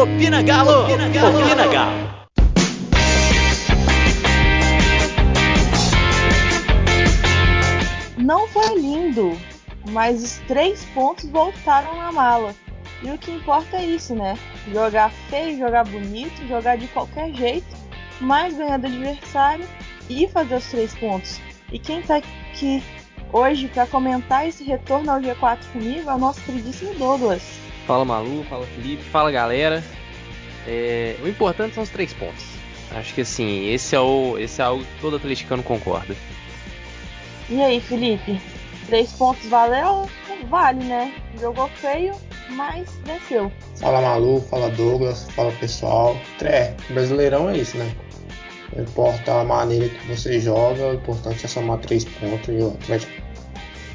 Opina Galo! Opina Galo! Opina Galo! Não foi lindo, mas os três pontos voltaram na mala. E o que importa é isso, né? Jogar feio, jogar bonito, jogar de qualquer jeito, mas ganhar do adversário e fazer os três pontos. E quem tá aqui hoje para comentar esse retorno ao G4 comigo é o nosso queridíssimo Douglas. Fala Malu, fala Felipe, fala galera. É, o importante são os três pontos. Acho que assim, esse é, o, esse é algo que todo atleticano concorda. E aí, Felipe? Três pontos valeu? Vale, né? Jogou feio, mas venceu. Fala Malu, fala Douglas, fala pessoal. É, Brasileirão é isso, né? Não importa a maneira que você joga, o importante é somar três pontos e o Atlético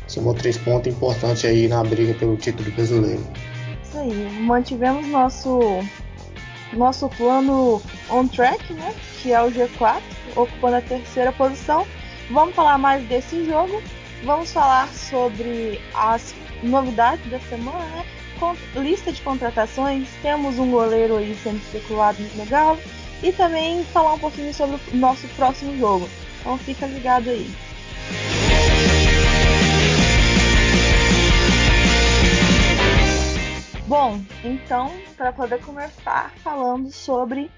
somou três pontos importantes aí na briga pelo título brasileiro. Isso aí, mantivemos nosso nosso plano on track, né? Que é o G4, ocupando a terceira posição. Vamos falar mais desse jogo. Vamos falar sobre as novidades da semana, né? Com, lista de contratações. Temos um goleiro aí sendo especulado no Galo e também falar um pouquinho sobre o nosso próximo jogo. Então fica ligado aí. Bom, então, para poder começar falando sobre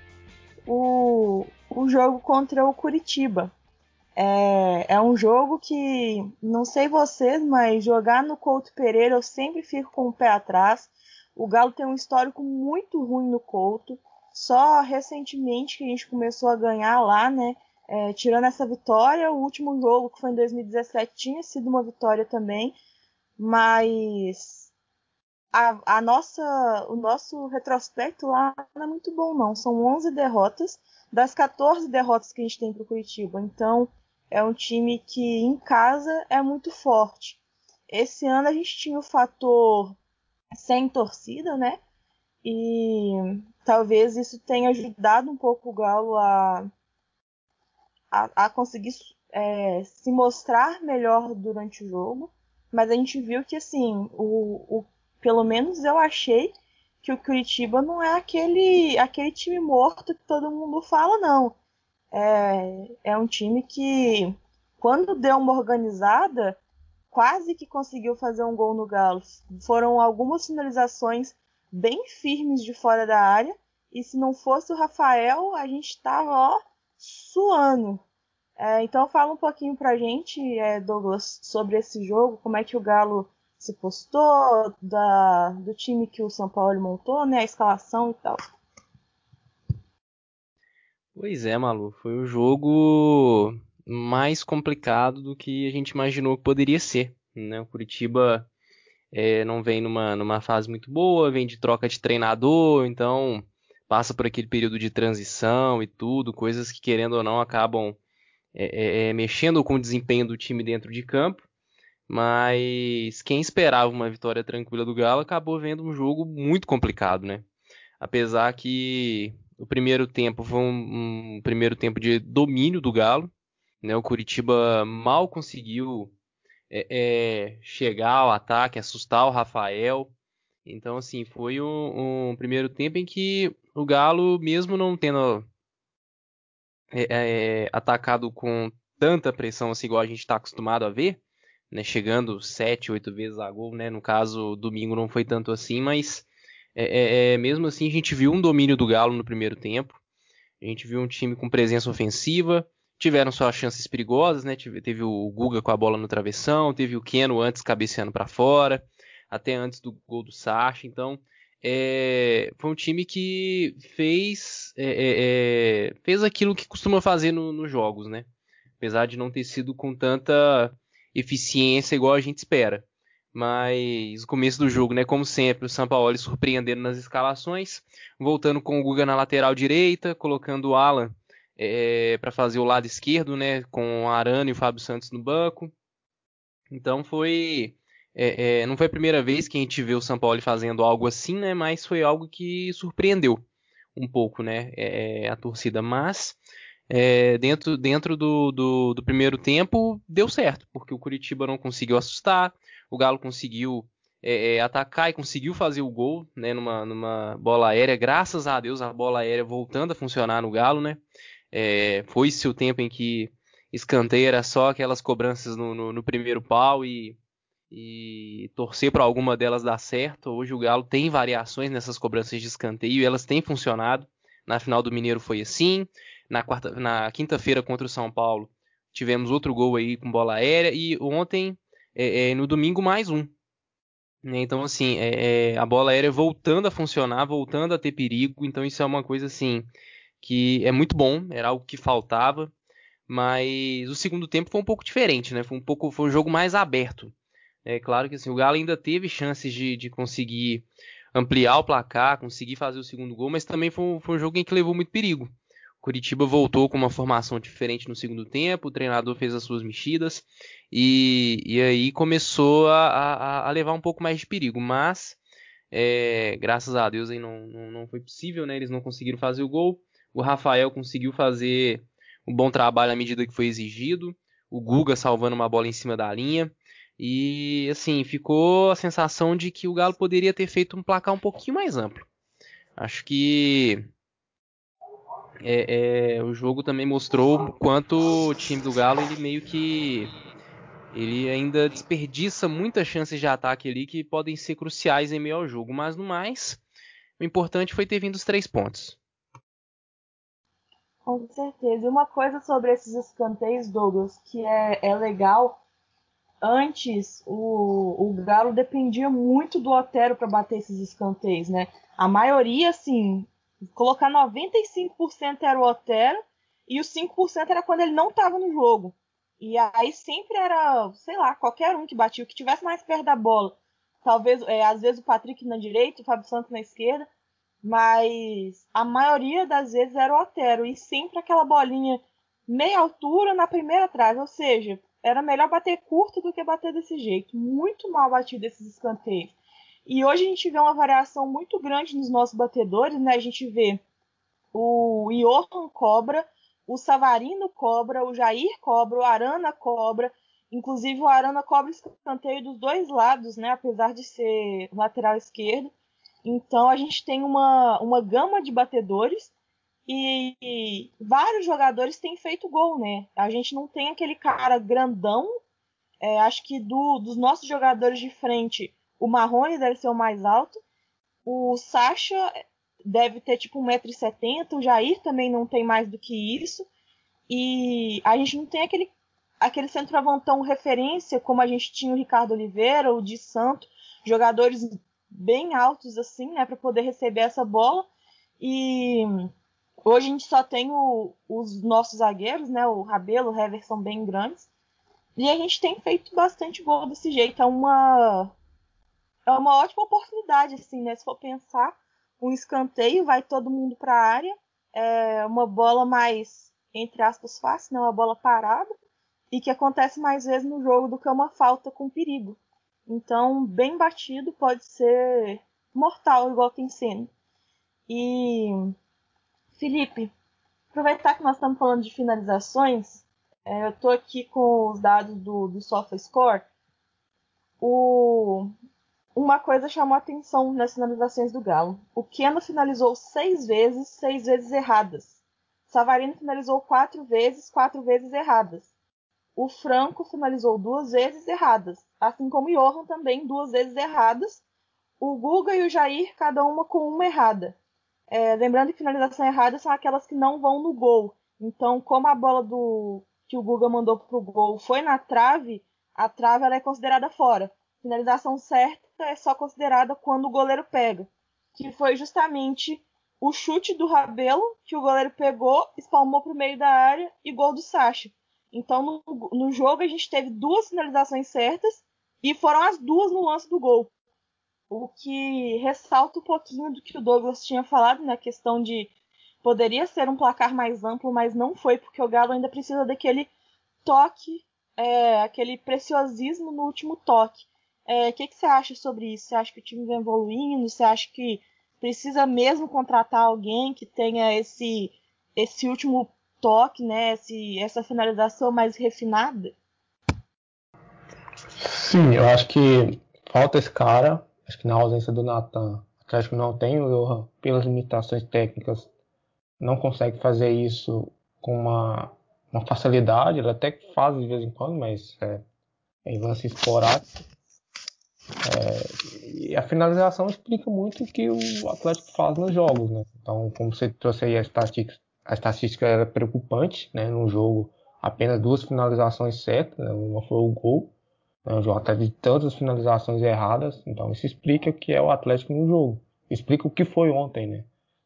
o, o jogo contra o Curitiba. É, é um jogo que, não sei vocês, mas jogar no Couto Pereira eu sempre fico com o pé atrás. O Galo tem um histórico muito ruim no Couto. Só recentemente que a gente começou a ganhar lá, né? É, tirando essa vitória, o último jogo, que foi em 2017, tinha sido uma vitória também, mas a, a nossa, o nosso retrospecto lá não é muito bom, não. São 11 derrotas das 14 derrotas que a gente tem para o Curitiba. Então, é um time que em casa é muito forte. Esse ano a gente tinha o fator sem torcida, né? E talvez isso tenha ajudado um pouco o Galo a, a, a conseguir é, se mostrar melhor durante o jogo. Mas a gente viu que, assim, o, o, pelo menos eu achei que o Curitiba não é aquele, aquele time morto que todo mundo fala, não. É, é um time que, quando deu uma organizada, quase que conseguiu fazer um gol no Galo. Foram algumas finalizações bem firmes de fora da área. E se não fosse o Rafael, a gente estava ó, suando. É, então fala um pouquinho pra gente, é, Douglas, sobre esse jogo, como é que o Galo se postou, da, do time que o São Paulo montou, né? A escalação e tal. Pois é, Malu, foi o jogo mais complicado do que a gente imaginou que poderia ser. Né? O Curitiba é, não vem numa, numa fase muito boa, vem de troca de treinador, então passa por aquele período de transição e tudo, coisas que querendo ou não acabam é, é, é, mexendo com o desempenho do time dentro de campo. Mas quem esperava uma vitória tranquila do Galo acabou vendo um jogo muito complicado, né? Apesar que o primeiro tempo foi um, um primeiro tempo de domínio do Galo, né? O Curitiba mal conseguiu é, é, chegar ao ataque, assustar o Rafael. Então, assim, foi um, um, primeiro tempo em que o Galo, mesmo não tendo é, é atacado com tanta pressão, assim, igual a gente está acostumado a ver, né, chegando sete, oito vezes a gol, né, no caso, domingo não foi tanto assim, mas é, é, é, mesmo assim a gente viu um domínio do Galo no primeiro tempo, a gente viu um time com presença ofensiva, tiveram suas chances perigosas, né? Teve o Guga com a bola no travessão, teve o Keno antes cabeceando para fora, até antes do gol do Sacha. Então, é, foi um time que fez é, é, é fez aquilo que costuma fazer no, nos jogos, né? Apesar de não ter sido com tanta eficiência igual a gente espera. Mas o começo do jogo, né? Como sempre, o São Paulo surpreendendo nas escalações, voltando com o Guga na lateral direita, colocando o Alan é, para fazer o lado esquerdo, né, com o Arana e o Fábio Santos no banco. Então foi é, é, não foi a primeira vez que a gente vê o São Paulo fazendo algo assim, né, mas foi algo que surpreendeu um pouco, né, é, a torcida. Mas é, dentro, dentro do, do, do, primeiro tempo deu certo, porque o Curitiba não conseguiu assustar, o Galo conseguiu é, é, atacar e conseguiu fazer o gol, né, numa, numa bola aérea. Graças a Deus a bola aérea voltando a funcionar no Galo, né? É, Foi-se o tempo em que escanteio era só aquelas cobranças no, no, no primeiro pau e, e torcer para alguma delas dar certo. Hoje o Galo tem variações nessas cobranças de escanteio e elas têm funcionado. Na final do Mineiro foi assim. Na, quarta, na quinta-feira contra o São Paulo tivemos outro gol aí com bola aérea e ontem, é, é, no domingo, mais um. Né? Então, assim, é, é, a bola aérea voltando a funcionar, voltando a ter perigo. Então, isso é uma coisa, assim, que é muito bom, era algo que faltava. Mas o segundo tempo foi um pouco diferente, né? Foi um pouco, foi um jogo mais aberto. É claro que assim, o Galo ainda teve chances de, de conseguir ampliar o placar, conseguir fazer o segundo gol, mas também foi, foi um jogo em que levou muito perigo. Curitiba voltou com uma formação diferente no segundo tempo, o treinador fez as suas mexidas e, e aí começou a, a, a, levar um pouco mais de perigo. Mas, é, graças a Deus, aí não, não, não, foi possível, né? eles não conseguiram fazer o gol. O Rafael conseguiu fazer um bom trabalho à medida que foi exigido. O Guga salvando uma bola em cima da linha. E assim, ficou a sensação de que o Galo poderia ter feito um placar um pouquinho mais amplo. Acho que é, é, o jogo também mostrou quanto o time do Galo ele meio que ele ainda desperdiça muitas chances de ataque ali que podem ser cruciais em meio ao jogo, mas no mais, o importante foi ter vindo os três pontos. Com certeza. Uma coisa sobre esses escanteios, Douglas, que é, é legal. Antes, o, o Galo dependia muito do Otero para bater esses escanteios, né? A maioria, assim, colocar 95% era o Otero e os 5% era quando ele não estava no jogo. E aí sempre era, sei lá, qualquer um que batia, o que tivesse mais perto da bola. Talvez, é, às vezes o Patrick na direita, o Fábio Santos na esquerda, mas a maioria das vezes era o Otero e sempre aquela bolinha meia altura na primeira trave, ou seja, era melhor bater curto do que bater desse jeito. Muito mal batido esses escanteios. E hoje a gente vê uma variação muito grande nos nossos batedores, né? A gente vê o Johan cobra, o Savarino cobra, o Jair cobra, o Arana cobra. Inclusive o Arana cobra escanteio dos dois lados, né? Apesar de ser lateral esquerdo. Então a gente tem uma, uma gama de batedores e, e vários jogadores têm feito gol, né? A gente não tem aquele cara grandão. É, acho que do, dos nossos jogadores de frente, o Marrone deve ser o mais alto. O Sacha deve ter tipo 1,70m. O Jair também não tem mais do que isso. E a gente não tem aquele, aquele centroavantão referência como a gente tinha o Ricardo Oliveira, o Di Santo, jogadores bem altos assim, né, para poder receber essa bola. E hoje a gente só tem o, os nossos zagueiros, né, o Rabelo, o Hever são bem grandes. E a gente tem feito bastante gol desse jeito. É uma é uma ótima oportunidade, assim, né? Se for pensar, um escanteio, vai todo mundo para a área, é uma bola mais, entre aspas, fácil, né? Uma bola parada, e que acontece mais vezes no jogo do que uma falta com perigo. Então, bem batido pode ser mortal, igual tem sendo. E, Felipe, aproveitar que nós estamos falando de finalizações, é, eu estou aqui com os dados do, do SofaScore. O, uma coisa chamou atenção nas finalizações do Galo. O Keno finalizou seis vezes, seis vezes erradas. Savarino finalizou quatro vezes, quatro vezes erradas. O Franco finalizou duas vezes erradas, assim como o Johan também duas vezes erradas. O Guga e o Jair, cada uma com uma errada. É, lembrando que finalização errada são aquelas que não vão no gol. Então, como a bola do que o Guga mandou pro gol foi na trave, a trave ela é considerada fora. Finalização certa é só considerada quando o goleiro pega, que foi justamente o chute do Rabelo que o goleiro pegou, espalmou para o meio da área e gol do Sacha. Então no, no jogo a gente teve duas finalizações certas e foram as duas no lance do gol. O que ressalta um pouquinho do que o Douglas tinha falado na né, questão de poderia ser um placar mais amplo, mas não foi, porque o Galo ainda precisa daquele toque, é, aquele preciosismo no último toque. O é, que, que você acha sobre isso? Você acha que o time vem evoluindo? Você acha que precisa mesmo contratar alguém que tenha esse, esse último toque, né? Esse, essa finalização mais refinada? Sim, eu acho que falta esse cara. Acho que na ausência do Natan, o Atlético não tem o Johan, pelas limitações técnicas, não consegue fazer isso com uma, uma facilidade. Ele até faz de vez em quando, mas é, é em lance esporádico. É, e a finalização explica muito o que o Atlético faz nos jogos, né? Então, como você trouxe aí a estatística, a estatística era preocupante, né? No jogo, apenas duas finalizações certas, né? uma foi o gol, né? o jogo teve tantas finalizações erradas, então isso explica o que é o Atlético no jogo, explica o que foi ontem, né?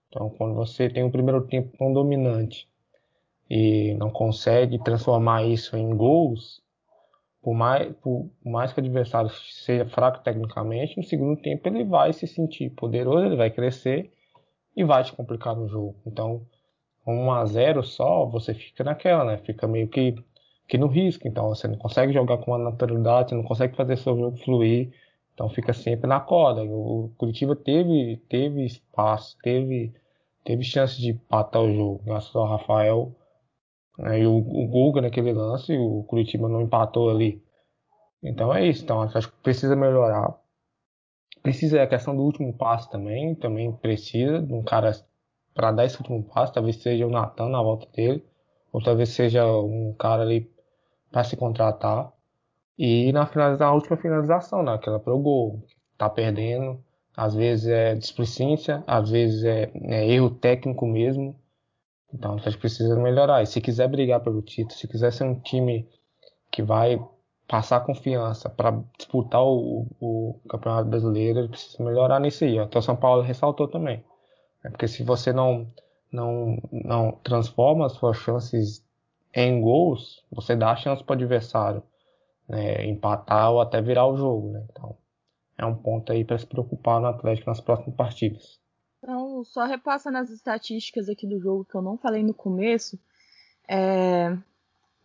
Então, quando você tem um primeiro tempo tão dominante e não consegue transformar isso em gols, por mais, por mais que o adversário seja fraco tecnicamente, no segundo tempo ele vai se sentir poderoso, ele vai crescer e vai te complicar no jogo. Então, 1 a 0 só, você fica naquela, né? Fica meio que, que no risco. Então, você não consegue jogar com uma naturalidade, você não consegue fazer seu jogo fluir. Então, fica sempre na corda. O Curitiba teve, teve espaço, teve, teve chance de empatar o jogo, graças ao Rafael né? E o, o Guga naquele lance, o Curitiba não empatou ali. Então é isso. Então acho que precisa melhorar. Precisa a questão do último passo também. Também precisa de um cara para dar esse último passo. Talvez seja o Natan na volta dele. Ou talvez seja um cara ali para se contratar. E na, na última finalização, né? aquela pro gol. Tá perdendo. Às vezes é displicência, às vezes é, é erro técnico mesmo. Então a gente precisa melhorar. E se quiser brigar pelo título, se quiser ser um time que vai passar confiança para disputar o, o, Campeonato Brasileiro, ele precisa melhorar nisso aí. Até o São Paulo ressaltou também. É porque se você não, não, não transforma as suas chances em gols, você dá a chance para o adversário né, empatar ou até virar o jogo. Né? Então é um ponto aí para se preocupar no Atlético nas próximas partidas. Só repassando as estatísticas aqui do jogo que eu não falei no começo, é,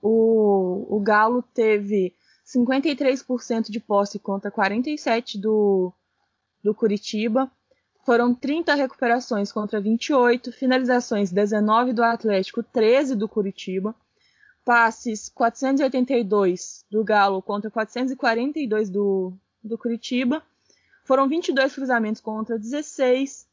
o, o Galo teve 53% de posse contra 47% do, do Curitiba. Foram 30 recuperações contra 28, finalizações 19 do Atlético, 13 do Curitiba, passes 482 do Galo contra 442 do, do Curitiba. Foram 22 cruzamentos contra 16,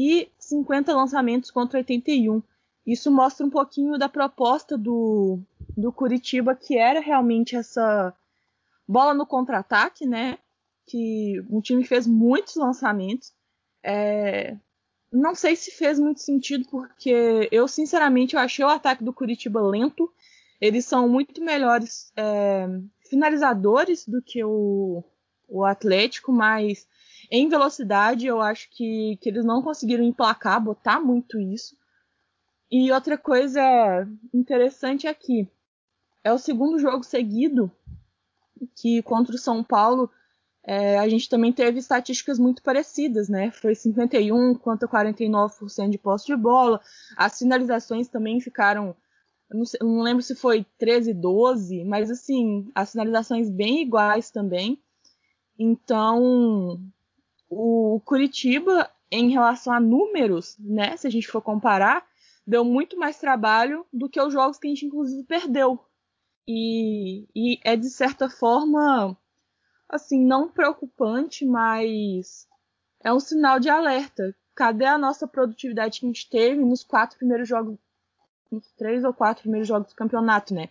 e 50 lançamentos contra 81. Isso mostra um pouquinho da proposta do, do Curitiba, que era realmente essa bola no contra-ataque, né? Que um time fez muitos lançamentos. É, não sei se fez muito sentido, porque eu, sinceramente, eu achei o ataque do Curitiba lento. Eles são muito melhores é, finalizadores do que o, o Atlético, mas em velocidade, eu acho que, que eles não conseguiram emplacar, botar muito isso. E outra coisa interessante aqui é o segundo jogo seguido que contra o São Paulo é, a gente também teve estatísticas muito parecidas, né? Foi 51 contra 49% de posse de bola. As finalizações também ficaram, não, sei, não lembro se foi 13, 12, mas assim, as finalizações bem iguais também. Então, o Curitiba, em relação a números, né, se a gente for comparar, deu muito mais trabalho do que os jogos que a gente inclusive perdeu. E, e é de certa forma, assim, não preocupante, mas é um sinal de alerta. Cadê a nossa produtividade que a gente teve nos quatro primeiros jogos, nos três ou quatro primeiros jogos do campeonato, né?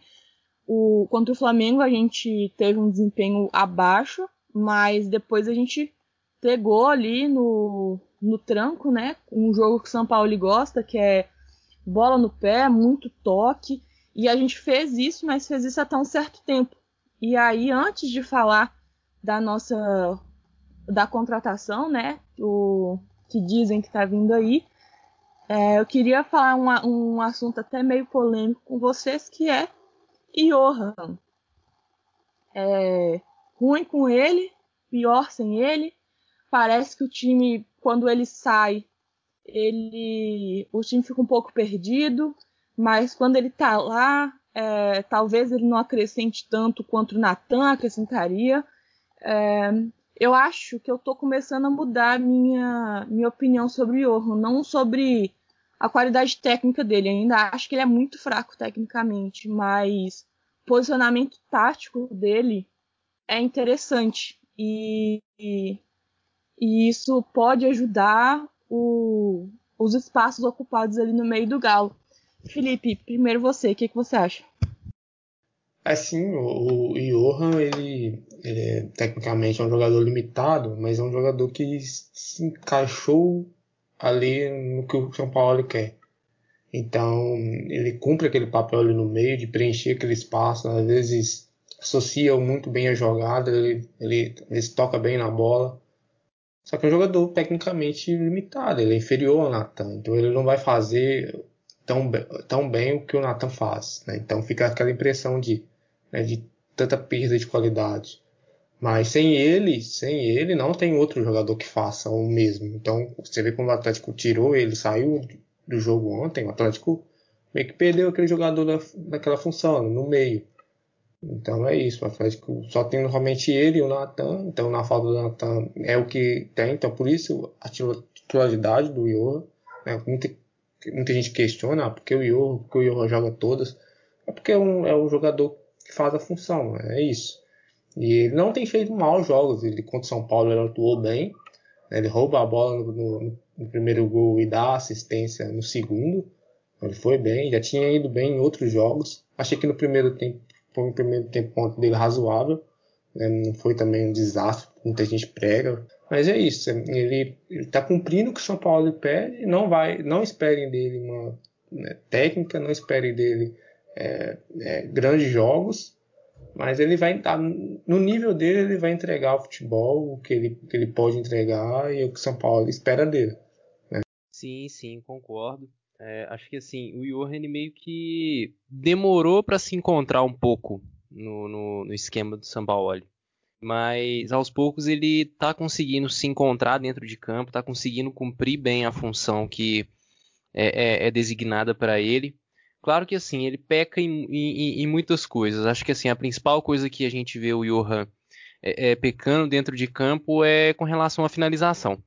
O, contra o Flamengo a gente teve um desempenho abaixo, mas depois a gente pegou ali no, no tranco, né? Um jogo que o São Paulo gosta, que é bola no pé, muito toque. E a gente fez isso, mas fez isso até um certo tempo. E aí, antes de falar da nossa da contratação, né? O que dizem que está vindo aí, é, eu queria falar um, um assunto até meio polêmico com vocês, que é Johan. É, ruim com ele, pior sem ele. Parece que o time, quando ele sai, ele, o time fica um pouco perdido, mas quando ele tá lá, é, talvez ele não acrescente tanto quanto o Natan acrescentaria. É, eu acho que eu tô começando a mudar minha, minha opinião sobre o Johan, não sobre a qualidade técnica dele. Ainda acho que ele é muito fraco tecnicamente, mas o posicionamento tático dele é interessante. e, e, e isso pode ajudar o, os espaços ocupados ali no meio do Galo. Felipe, primeiro você, o que, que você acha? Assim, o, o Johan, ele, ele é, tecnicamente é um jogador limitado, mas é um jogador que se encaixou ali no que o São Paulo quer. Então, ele cumpre aquele papel ali no meio de preencher aquele espaço, às vezes associa muito bem a jogada, ele, ele, ele toca bem na bola. Só que é um jogador tecnicamente limitado, ele é inferior ao Nathan, então ele não vai fazer tão, tão bem o que o Nathan faz. Né? Então fica aquela impressão de, né, de tanta perda de qualidade. Mas sem ele, sem ele, não tem outro jogador que faça o mesmo. Então você vê como o Atlético tirou ele, saiu do jogo ontem, o Atlético meio que perdeu aquele jogador da, daquela função, no meio. Então é isso, o Atlético só tem normalmente ele e o Natan, então na falta do Natan é o que tem, então por isso a titularidade do Johan, né, muita, muita gente questiona, ah, porque o Johan, porque o Johan joga todas, é porque é um, é um jogador que faz a função, é isso. E ele não tem feito maus jogos, ele contra o São Paulo ele atuou bem, né, ele rouba a bola no, no, no primeiro gol e dá assistência no segundo, ele foi bem, já tinha ido bem em outros jogos, achei que no primeiro tempo foi um primeiro tempo dele razoável. Né? Não foi também um desastre, muita gente prega. Mas é isso, ele está cumprindo o que o São Paulo pede, não vai, não esperem dele uma né, técnica, não esperem dele é, é, grandes jogos, mas ele vai estar no nível dele, ele vai entregar o futebol, o que ele, que ele pode entregar e o que o São Paulo espera dele. Né? Sim, sim, concordo. É, acho que assim, o Johan meio que demorou para se encontrar um pouco no, no, no, esquema do Sampaoli. Mas aos poucos ele está conseguindo se encontrar dentro de campo, está conseguindo cumprir bem a função que é, é, é designada para ele. Claro que assim, ele peca em, em, em, muitas coisas. Acho que assim, a principal coisa que a gente vê o Johan é, é pecando dentro de campo é com relação à finalização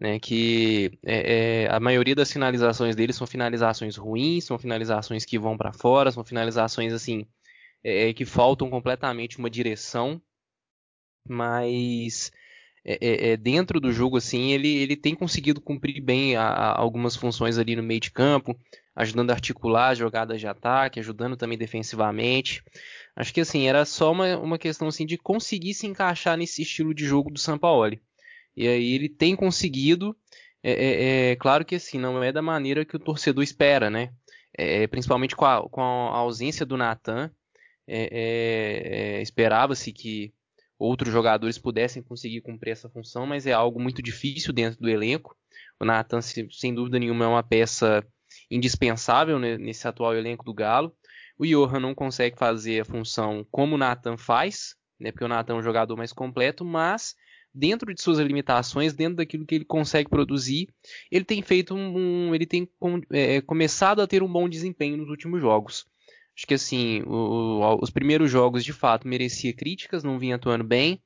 né, que é, é, a maioria das finalizações dele são finalizações ruins, são finalizações que vão para fora, são finalizações assim é, é, que faltam completamente uma direção, mas é, é, dentro do jogo assim ele, ele tem conseguido cumprir bem a, a algumas funções ali no meio de campo, ajudando a articular jogadas de ataque, ajudando também defensivamente. Acho que assim era só uma, uma questão assim de conseguir se encaixar nesse estilo de jogo do Sampaoli. E aí ele tem conseguido, é, é, é, claro que assim, não é da maneira que o torcedor espera, né? É, principalmente com a, com a, ausência do Natan, é, é, esperava-se que outros jogadores pudessem conseguir cumprir essa função, mas é algo muito difícil dentro do elenco. O Natan, sem dúvida nenhuma, é uma peça indispensável nesse atual elenco do Galo. O Johan não consegue fazer a função como o Nathan faz, né, porque o Nathan é um jogador mais completo, mas dentro de suas limitações, dentro daquilo que ele consegue produzir, ele tem feito um, ele tem é, começado a ter um bom desempenho nos últimos jogos. Acho que assim, o, os primeiros jogos de fato merecia críticas, não vinha atuando bem,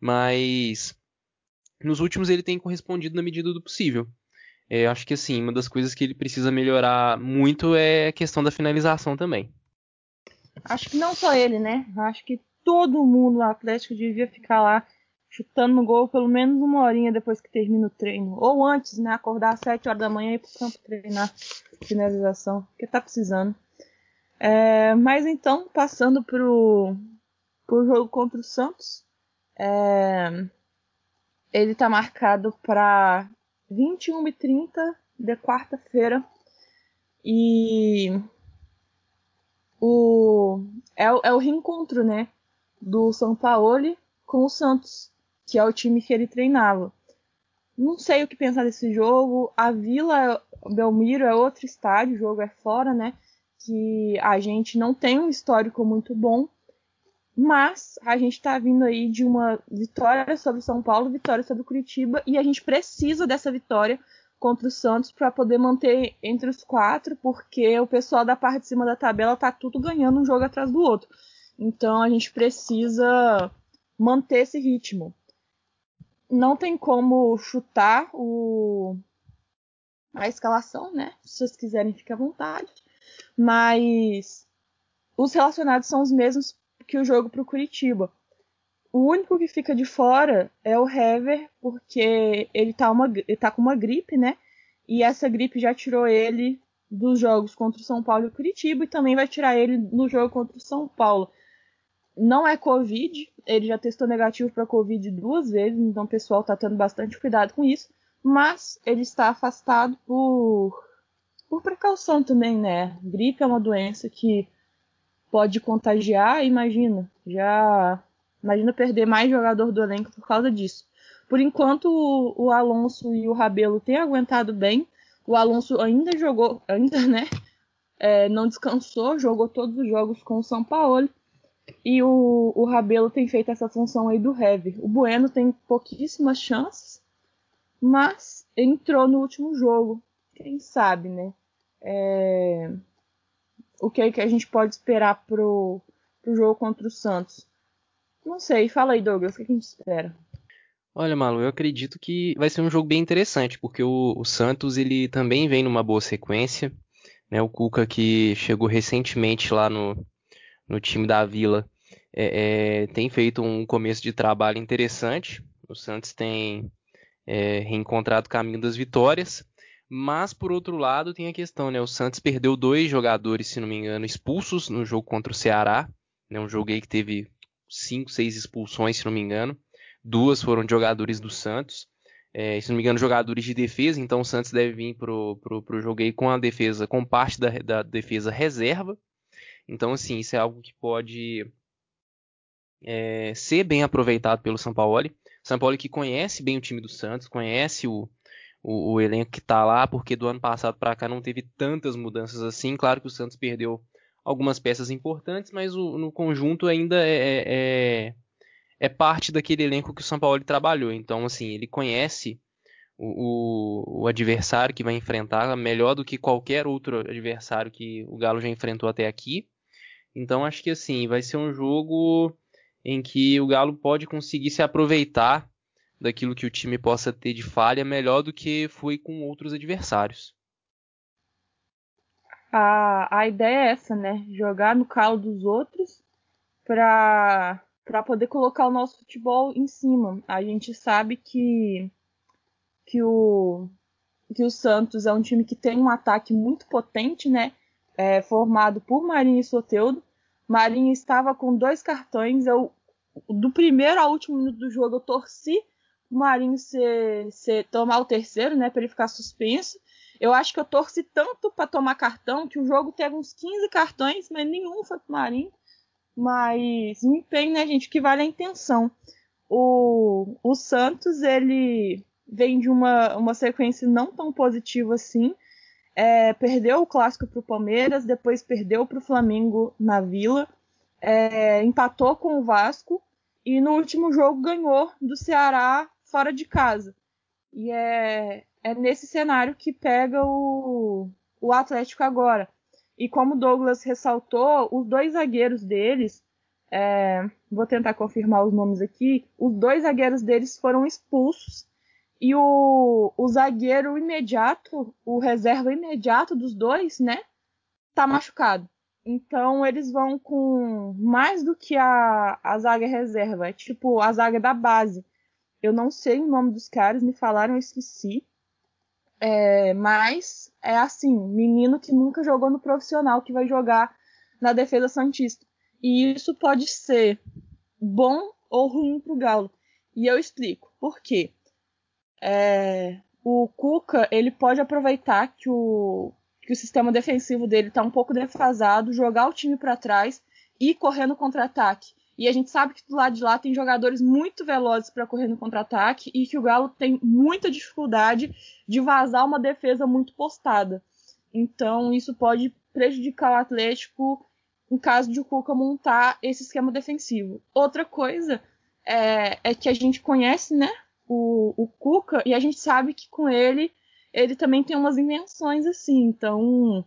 mas nos últimos ele tem correspondido na medida do possível. É, acho que assim, uma das coisas que ele precisa melhorar muito é a questão da finalização também. Acho que não só ele, né? Acho que todo mundo no Atlético devia ficar lá chutando no gol pelo menos uma horinha depois que termina o treino. Ou antes, né? Acordar às 7 horas da manhã e ir pro campo treinar finalização, porque tá precisando. É, mas então, passando pro, pro jogo contra o Santos, é, ele tá marcado para 21h30 de quarta-feira. E o, é, é o reencontro, né? Do São Paulo com o Santos que é o time que ele treinava. Não sei o que pensar desse jogo. A Vila Belmiro é outro estádio, o jogo é fora, né? Que a gente não tem um histórico muito bom. Mas a gente está vindo aí de uma vitória sobre São Paulo, vitória sobre Curitiba, e a gente precisa dessa vitória contra o Santos para poder manter entre os quatro, porque o pessoal da parte de cima da tabela tá tudo ganhando um jogo atrás do outro. Então a gente precisa manter esse ritmo não tem como chutar o a escalação, né? Se vocês quiserem, fique à vontade. Mas os relacionados são os mesmos que o jogo para o Curitiba. O único que fica de fora é o Hever, porque ele tá, uma, ele tá com uma gripe, né? E essa gripe já tirou ele dos jogos contra o São Paulo e o Curitiba e também vai tirar ele no jogo contra o São Paulo. Não é Covid, ele já testou negativo para Covid duas vezes, então o pessoal tá tendo bastante cuidado com isso, mas ele está afastado por, por precaução também, né? Gripe é uma doença que pode contagiar, imagina, já imagina perder mais jogador do elenco por causa disso. Por enquanto o, o Alonso e o Rabelo têm aguentado bem, o Alonso ainda jogou, ainda, né? É, não descansou, jogou todos os jogos com o São Paulo. E o, o Rabelo tem feito essa função aí do heavy. O Bueno tem pouquíssimas chances, mas entrou no último jogo. Quem sabe, né? É... O que, é que a gente pode esperar pro, pro jogo contra o Santos? Não sei, fala aí, Douglas, o que, que a gente espera? Olha, Malu, eu acredito que vai ser um jogo bem interessante, porque o, o Santos ele também vem numa boa sequência. Né? O Cuca que chegou recentemente lá no, no time da Vila é, é, tem feito um começo de trabalho interessante. O Santos tem é, reencontrado o caminho das vitórias. Mas, por outro lado, tem a questão, né? O Santos perdeu dois jogadores, se não me engano, expulsos no jogo contra o Ceará. Né? Um jogo aí que teve cinco, seis expulsões, se não me engano. Duas foram de jogadores do Santos. É, se não me engano, jogadores de defesa. Então o Santos deve vir pro, pro jogo aí com a defesa, com parte da, da defesa reserva. Então, assim, isso é algo que pode é, ser bem aproveitado pelo São Paulo. São Paulo que conhece bem o time do Santos, conhece o, o, o elenco que está lá, porque do ano passado para cá não teve tantas mudanças assim. Claro que o Santos perdeu algumas peças importantes, mas o, no conjunto ainda é, é, é parte daquele elenco que o São Paulo trabalhou. Então, assim, ele conhece o, o, o, adversário que vai enfrentar melhor do que qualquer outro adversário que o Galo já enfrentou até aqui. Então, acho que assim, vai ser um jogo em que o Galo pode conseguir se aproveitar daquilo que o time possa ter de falha melhor do que foi com outros adversários. A, a ideia é essa, né? Jogar no calo dos outros para para poder colocar o nosso futebol em cima. A gente sabe que que o que o Santos é um time que tem um ataque muito potente, né? É, formado por Marinho e Soteudo. Marinho estava com dois cartões. Eu, do primeiro ao último minuto do jogo, eu torci o Marinho ser, tomar o terceiro, né? Para ele ficar suspenso. Eu acho que eu torci tanto para tomar cartão que o jogo teve uns 15 cartões, mas nenhum foi pro Marinho. Mas empenho, né, gente, que vale a intenção. O, o Santos, ele vem de uma, uma sequência não tão positiva assim. É, perdeu o clássico para o Palmeiras, depois perdeu para o Flamengo na Vila, é, empatou com o Vasco e no último jogo ganhou do Ceará fora de casa. E é, é nesse cenário que pega o, o Atlético agora. E como o Douglas ressaltou, os dois zagueiros deles, é, vou tentar confirmar os nomes aqui, os dois zagueiros deles foram expulsos e o, o zagueiro imediato, o reserva imediato dos dois, né, tá machucado. Então eles vão com mais do que a, a zaga reserva, é tipo a zaga da base. Eu não sei o nome dos caras, me falaram, eu esqueci. É, mas é assim, menino que nunca jogou no profissional que vai jogar na defesa santista. E isso pode ser bom ou ruim para o Galo. E eu explico por quê. É, o Cuca ele pode aproveitar que o, que o sistema defensivo dele está um pouco defasado, jogar o time para trás e correr no contra-ataque. E a gente sabe que do lado de lá tem jogadores muito velozes para correr no contra-ataque e que o Galo tem muita dificuldade de vazar uma defesa muito postada. Então isso pode prejudicar o Atlético em caso de o Cuca montar esse esquema defensivo. Outra coisa é, é que a gente conhece, né, o, o Cuca e a gente sabe que com ele ele também tem umas invenções assim. Então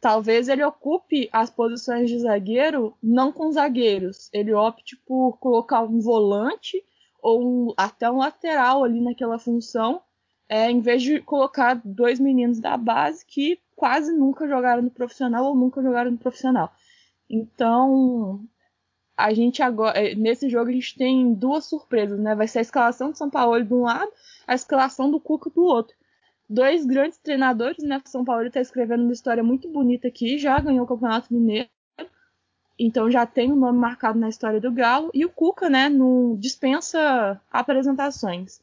talvez ele ocupe as posições de zagueiro não com zagueiros. Ele opte por colocar um volante ou um, até um lateral ali naquela função, é, em vez de colocar dois meninos da base que quase nunca jogaram no profissional ou nunca jogaram no profissional. Então, a gente agora, é, nesse jogo a gente tem duas surpresas, né? Vai ser a escalação de São Paulo de um lado, a escalação do Cuca do outro. Dois grandes treinadores, né? São Paulo está escrevendo uma história muito bonita aqui, já ganhou o Campeonato Mineiro, então já tem o um nome marcado na história do Galo. E o Cuca, né? Não dispensa apresentações.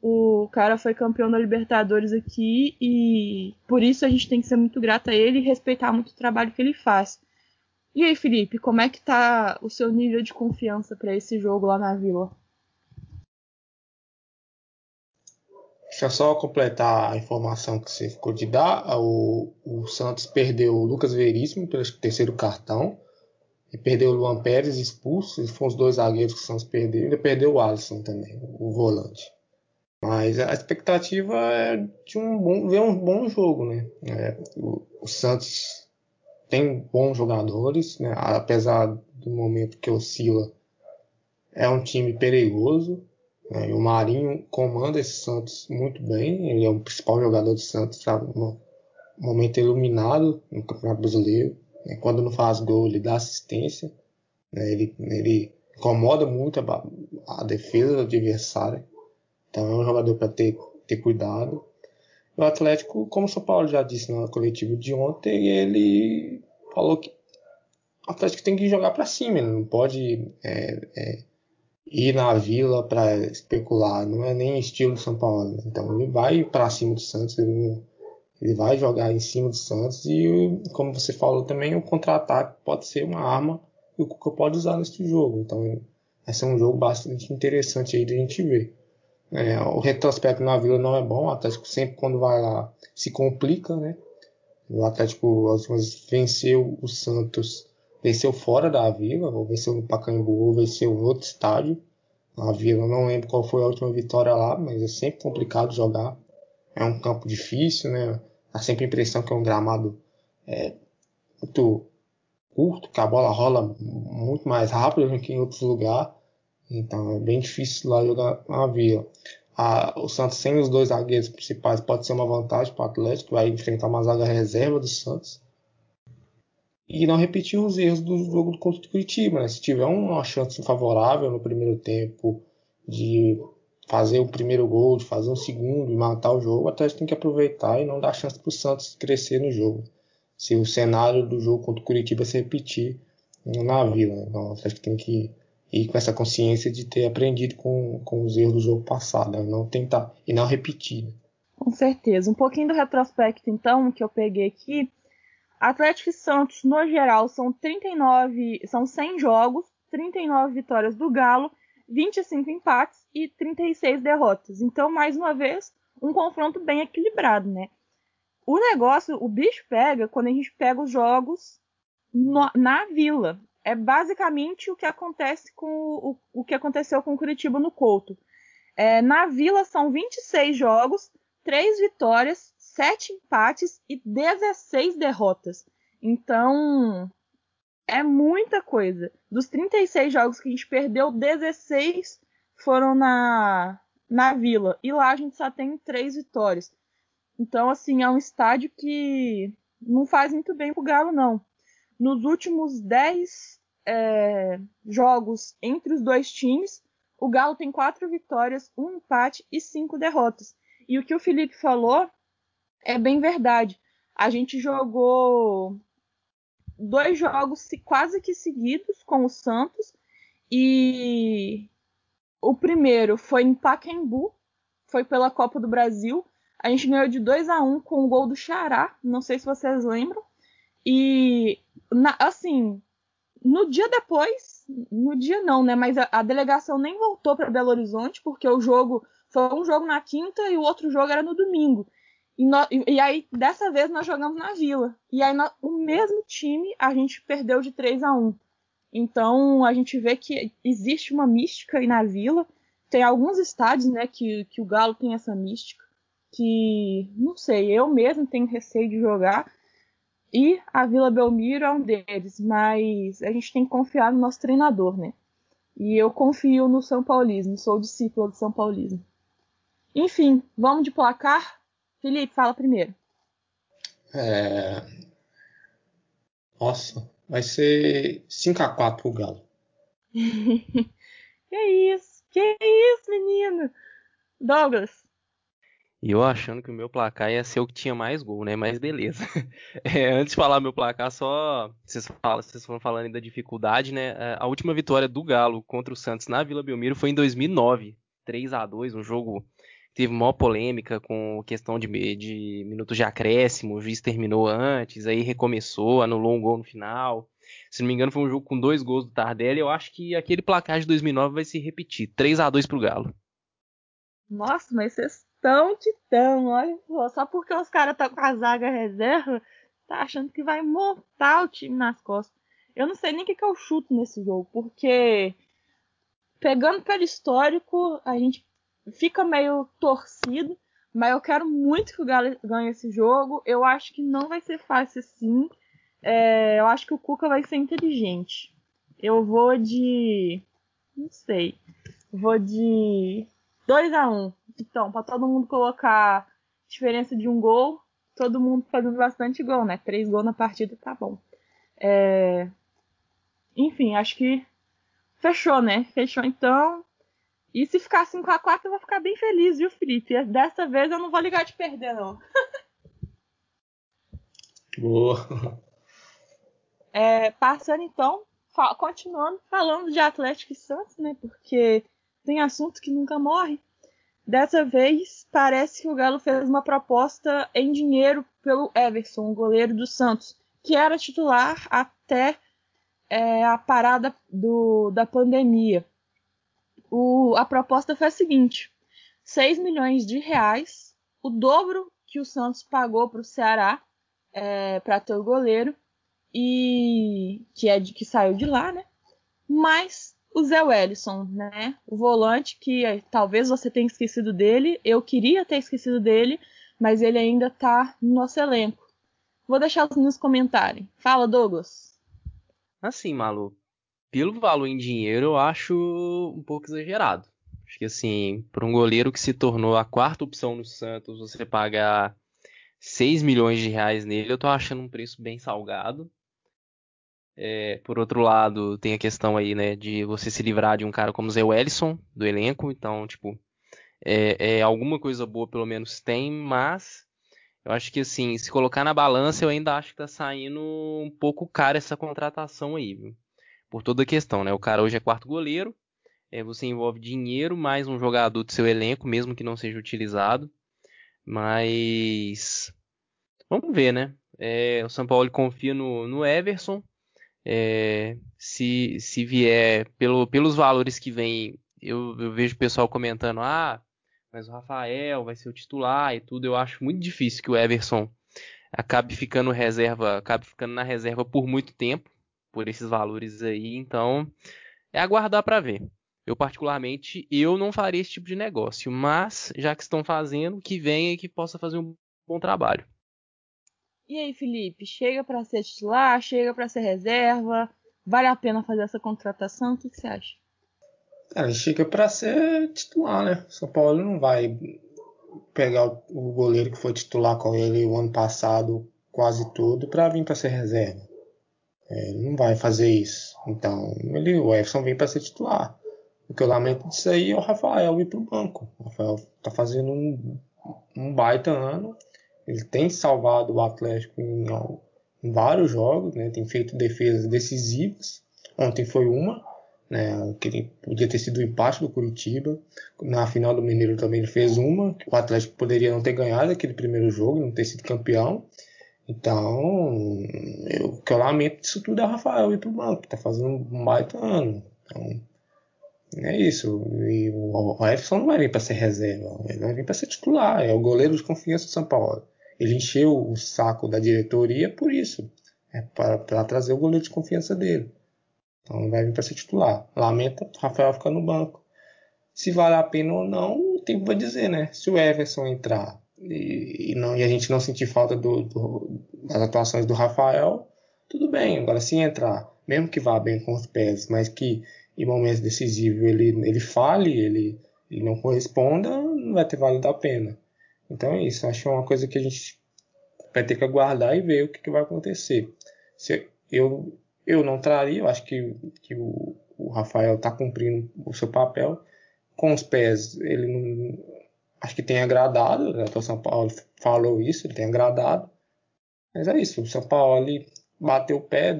O cara foi campeão da Libertadores aqui e por isso a gente tem que ser muito grato a ele e respeitar muito o trabalho que ele faz. E aí, Felipe, como é que tá o seu nível de confiança para esse jogo lá na Vila? Deixa eu só completar a informação que você ficou de dar. O, o Santos perdeu o Lucas Veríssimo pelo terceiro cartão. E perdeu o Luan Pérez expulso. E foram os dois zagueiros que o Santos perdeu. E ainda perdeu o Alisson também, o volante. Mas a expectativa é de um bom, ver um bom jogo, né? É, o, o, Santos tem bons jogadores, né? Apesar do momento que oscila, é um time perigoso. Né? E o Marinho comanda esse Santos muito bem. Ele é o principal jogador do Santos, sabe? No momento iluminado no Campeonato Brasileiro. Né? Quando não faz gol, ele dá assistência. Né? Ele, ele incomoda muito a, a defesa do adversário. Então é um jogador para ter, ter cuidado. O Atlético, como o São Paulo já disse na coletiva de ontem, ele falou que o Atlético tem que jogar para cima, não pode é, é, ir na vila para especular, não é nem estilo do São Paulo. Né? Então ele vai para cima do Santos, ele, ele, vai jogar em cima do Santos e, como você falou também, o contra-ataque pode ser uma arma que o Cuca pode usar nesse jogo. Então esse é um jogo bastante interessante aí de a gente ver. É, o retrospecto na Vila não é bom, o Atlético sempre quando vai lá se complica, né? O Atlético às vezes venceu o Santos, venceu fora da Vila, ou venceu no Pacaembu, ou venceu em outro estádio. Na Vila não lembro qual foi a última vitória lá, mas é sempre complicado jogar. É um campo difícil, né? Dá sempre a impressão que é um gramado é, muito curto, que a bola rola muito mais rápido do que em outros lugares. Então é bem difícil lá jogar na Vila. O Santos sem os dois zagueiros principais pode ser uma vantagem para o Atlético, vai enfrentar uma zaga reserva do Santos. E não repetir os erros do jogo contra o Curitiba. Né? Se tiver uma chance favorável no primeiro tempo de fazer o primeiro gol, de fazer um segundo e matar o jogo, o Atlético tem que aproveitar e não dar chance para o Santos crescer no jogo. Se o cenário do jogo contra o Curitiba se repetir na Vila. Né? Então, o Atlético tem que e com essa consciência de ter aprendido com, com os erros do jogo passado, né? não tentar e não repetir. Né? Com certeza. Um pouquinho do retrospecto, então, que eu peguei aqui. Atlético e Santos, no geral, são 39, são 100 jogos, 39 vitórias do Galo, 25 empates e 36 derrotas. Então, mais uma vez, um confronto bem equilibrado, né? O negócio, o bicho pega quando a gente pega os jogos no, na Vila é basicamente o que acontece com o, o que aconteceu com o Curitiba no Couto. É, na Vila são 26 jogos, 3 vitórias, 7 empates e 16 derrotas. Então, é muita coisa. Dos 36 jogos que a gente perdeu, 16 foram na, na Vila. E lá a gente só tem 3 vitórias. Então, assim, é um estádio que não faz muito bem pro Galo, não. Nos últimos 10 é, jogos entre os dois times, o Galo tem quatro vitórias, um empate e cinco derrotas. E o que o Felipe falou é bem verdade. A gente jogou dois jogos quase que seguidos com o Santos e o primeiro foi em Pacaembu, foi pela Copa do Brasil. A gente ganhou de 2 a 1 com o gol do Xará, não sei se vocês lembram. E na, assim, no dia depois, no dia não, né? Mas a, a delegação nem voltou para Belo Horizonte, porque o jogo foi um jogo na quinta e o outro jogo era no domingo. E, no, e, e aí, dessa vez, nós jogamos na Vila. E aí, no, o mesmo time, a gente perdeu de 3 a 1 Então, a gente vê que existe uma mística aí na Vila. Tem alguns estádios, né, que, que o Galo tem essa mística. Que, não sei, eu mesmo tenho receio de jogar. E a Vila Belmiro é um deles, mas a gente tem que confiar no nosso treinador, né? E eu confio no São Paulismo, sou discípulo do São Paulismo. Enfim, vamos de placar? Felipe, fala primeiro. É... Nossa, vai ser 5x4 pro Galo. que isso? Que isso, menino? Douglas. E eu achando que o meu placar ia ser o que tinha mais gol, né? Mas beleza. É, antes de falar meu placar, só vocês, falam, vocês foram falando da dificuldade, né? É, a última vitória do Galo contra o Santos na Vila Belmiro foi em 2009, 3 a 2 um jogo que teve maior polêmica com questão de, de minutos de acréscimo, o juiz terminou antes, aí recomeçou, anulou um gol no final. Se não me engano, foi um jogo com dois gols do Tardelli. Eu acho que aquele placar de 2009 vai se repetir. 3 a 2 pro Galo. Nossa, mas vocês tão titão, olha só porque os caras estão com a zaga reserva, tá achando que vai montar o time nas costas. Eu não sei nem o que, que eu chuto nesse jogo, porque pegando pelo histórico, a gente fica meio torcido, mas eu quero muito que o Galo ganhe esse jogo. Eu acho que não vai ser fácil assim. É, eu acho que o Cuca vai ser inteligente. Eu vou de. Não sei. Vou de 2 a 1 um. Então, para todo mundo colocar diferença de um gol, todo mundo fazendo bastante gol, né? Três gols na partida tá bom. É... Enfim, acho que fechou, né? Fechou então. E se ficar 5x4, eu vou ficar bem feliz, viu, Felipe? Dessa vez eu não vou ligar de perder, não. Boa. É, passando então, continuando falando de Atlético e Santos, né? Porque tem assunto que nunca morre. Dessa vez, parece que o Galo fez uma proposta em dinheiro pelo Everson, o goleiro do Santos, que era titular até é, a parada do, da pandemia. O, a proposta foi a seguinte: 6 milhões de reais, o dobro que o Santos pagou para o Ceará é, para ter o goleiro, e que é de que saiu de lá, né? Mais o Zé Wellison, né? O volante que eh, talvez você tenha esquecido dele, eu queria ter esquecido dele, mas ele ainda tá no nosso elenco. Vou deixar os comentarem. Fala, Douglas. Assim, Malu, pelo valor em dinheiro, eu acho um pouco exagerado. Acho que assim, para um goleiro que se tornou a quarta opção no Santos, você pagar 6 milhões de reais nele, eu tô achando um preço bem salgado. É, por outro lado, tem a questão aí, né, de você se livrar de um cara como Zé Wellison, do elenco. Então, tipo, é, é, alguma coisa boa pelo menos tem, mas eu acho que, assim, se colocar na balança, eu ainda acho que tá saindo um pouco caro essa contratação aí, viu? Por toda a questão, né? O cara hoje é quarto goleiro, é, você envolve dinheiro mais um jogador do seu elenco, mesmo que não seja utilizado. Mas vamos ver, né? É, o São Paulo confia no, no Everson. É, se, se vier pelo, pelos valores que vem, eu, eu vejo o pessoal comentando: ah, mas o Rafael vai ser o titular e tudo. Eu acho muito difícil que o Everson acabe ficando reserva, acabe ficando na reserva por muito tempo, por esses valores aí. Então, é aguardar para ver. Eu particularmente, eu não faria esse tipo de negócio, mas já que estão fazendo, que venha e que possa fazer um bom trabalho. E aí, Felipe, chega para ser titular, chega para ser reserva? Vale a pena fazer essa contratação? O que, que você acha? Cara, chega para ser titular, né? São Paulo não vai pegar o goleiro que foi titular com ele o ano passado quase tudo para vir para ser reserva. É, ele não vai fazer isso. Então, ele, o Everson vem para ser titular. O que eu lamento disso aí é o Rafael ir para o banco. O Rafael tá fazendo um, um baita ano ele tem salvado o Atlético em, em vários jogos, né? tem feito defesas decisivas. Ontem foi uma, né? que podia ter sido o empate do Curitiba. Na final do Mineiro também ele fez uma. O Atlético poderia não ter ganhado aquele primeiro jogo, não ter sido campeão. Então, eu, o que eu lamento disso tudo é o Rafael ir pro banco, que tá fazendo um baita ano. Então, é isso. E o, o Everson não vai vir para ser reserva, ele vai vir para ser titular. É o goleiro de confiança do São Paulo. Ele encheu o saco da diretoria por isso. É para trazer o goleiro de confiança dele. Então vai vir para ser titular. Lamenta Rafael ficar no banco. Se vale a pena ou não, o tempo vai dizer, né? Se o Everson entrar e, e, não, e a gente não sentir falta do, do, das atuações do Rafael, tudo bem. Agora, se entrar, mesmo que vá bem com os pés, mas que em momentos decisivos ele, ele fale, ele, ele não corresponda, não vai ter valido a pena. Então é isso, acho é uma coisa que a gente vai ter que aguardar e ver o que, que vai acontecer. Se eu, eu não traria, eu acho que, que o, o Rafael está cumprindo o seu papel. Com os pés, ele não, acho que tem agradado, né? o São Paulo falou isso, ele tem agradado. Mas é isso, o São Paulo bateu o pé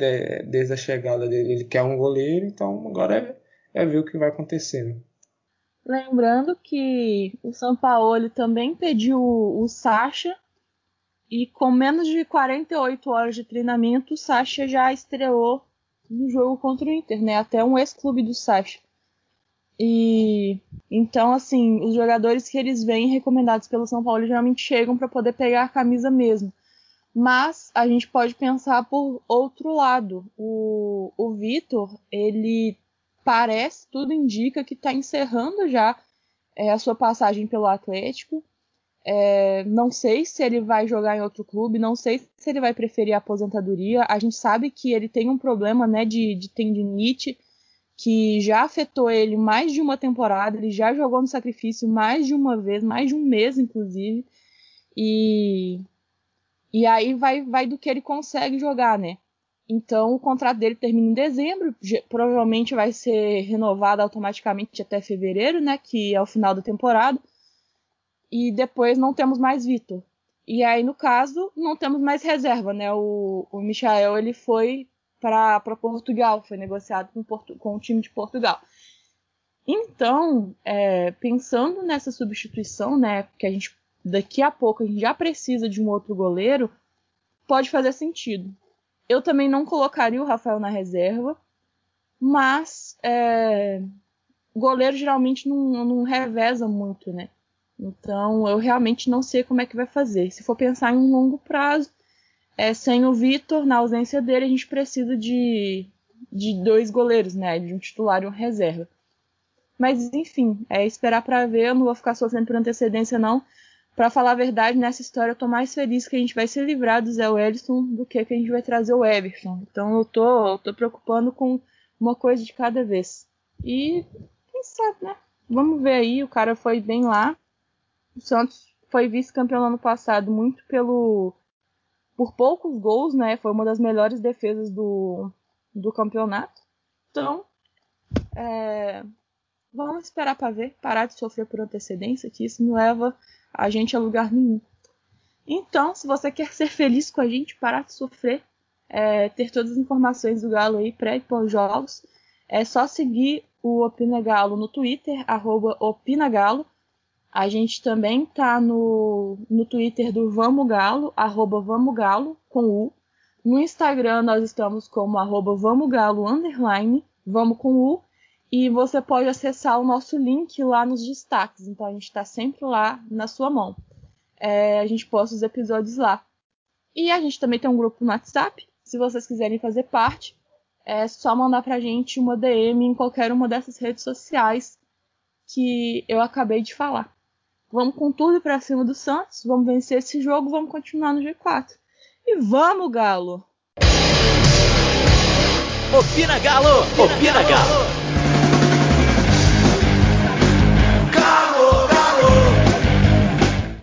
desde a chegada dele, ele quer um goleiro, então agora é, é ver o que vai acontecer. Né? Lembrando que o São Paulo também pediu o Sacha e com menos de 48 horas de treinamento, o Sacha já estreou no jogo contra o Inter, né? Até um ex-clube do Sacha. E então, assim, os jogadores que eles vêm recomendados pelo São Paulo geralmente chegam para poder pegar a camisa mesmo. Mas a gente pode pensar por outro lado. O, o Vitor, ele parece, tudo indica que está encerrando já é, a sua passagem pelo Atlético. É, não sei se ele vai jogar em outro clube, não sei se ele vai preferir a aposentadoria. A gente sabe que ele tem um problema né, de, de tendinite que já afetou ele mais de uma temporada, ele já jogou no sacrifício mais de uma vez, mais de um mês, inclusive. E, e aí vai, vai do que ele consegue jogar, né? Então o contrato dele termina em dezembro, provavelmente vai ser renovado automaticamente até fevereiro, né? Que é o final da temporada. E depois não temos mais Vitor. E aí, no caso, não temos mais reserva, né? O, o Michael ele foi para Portugal, foi negociado com, Portu com o time de Portugal. Então, é, pensando nessa substituição, né, que a gente daqui a pouco a gente já precisa de um outro goleiro, pode fazer sentido. Eu também não colocaria o Rafael na reserva, mas é, goleiro geralmente não, não reveza muito, né? Então eu realmente não sei como é que vai fazer. Se for pensar em um longo prazo, é, sem o Vitor, na ausência dele, a gente precisa de, de dois goleiros, né? De um titular e um reserva. Mas, enfim, é esperar para ver. Eu não vou ficar sofrendo por antecedência, não. Para falar a verdade, nessa história eu tô mais feliz que a gente vai se livrar do Zé Wellington do que que a gente vai trazer o Everton. Então eu tô, eu tô preocupando com uma coisa de cada vez. E quem sabe, né? Vamos ver aí, o cara foi bem lá. O Santos foi vice-campeão no ano passado, muito pelo por poucos gols, né? Foi uma das melhores defesas do, do campeonato. Então, é, vamos esperar para ver, parar de sofrer por antecedência, que isso não leva a gente a lugar nenhum. Então, se você quer ser feliz com a gente, parar de sofrer, é, ter todas as informações do Galo aí pré e pós-jogos, é só seguir o Opina Galo no Twitter, OpinaGalo. A gente também tá no, no Twitter do Vamos Galo, arroba Vamos Galo, com U. No Instagram nós estamos como arroba Vamos Galo, underline, vamos com U. E você pode acessar o nosso link lá nos destaques. Então a gente está sempre lá na sua mão. É, a gente posta os episódios lá. E a gente também tem um grupo no WhatsApp. Se vocês quiserem fazer parte, é só mandar pra gente uma DM em qualquer uma dessas redes sociais que eu acabei de falar. Vamos com tudo para cima do Santos, vamos vencer esse jogo, vamos continuar no G4. E vamos, Galo! Opina Galo! Opina! Galo.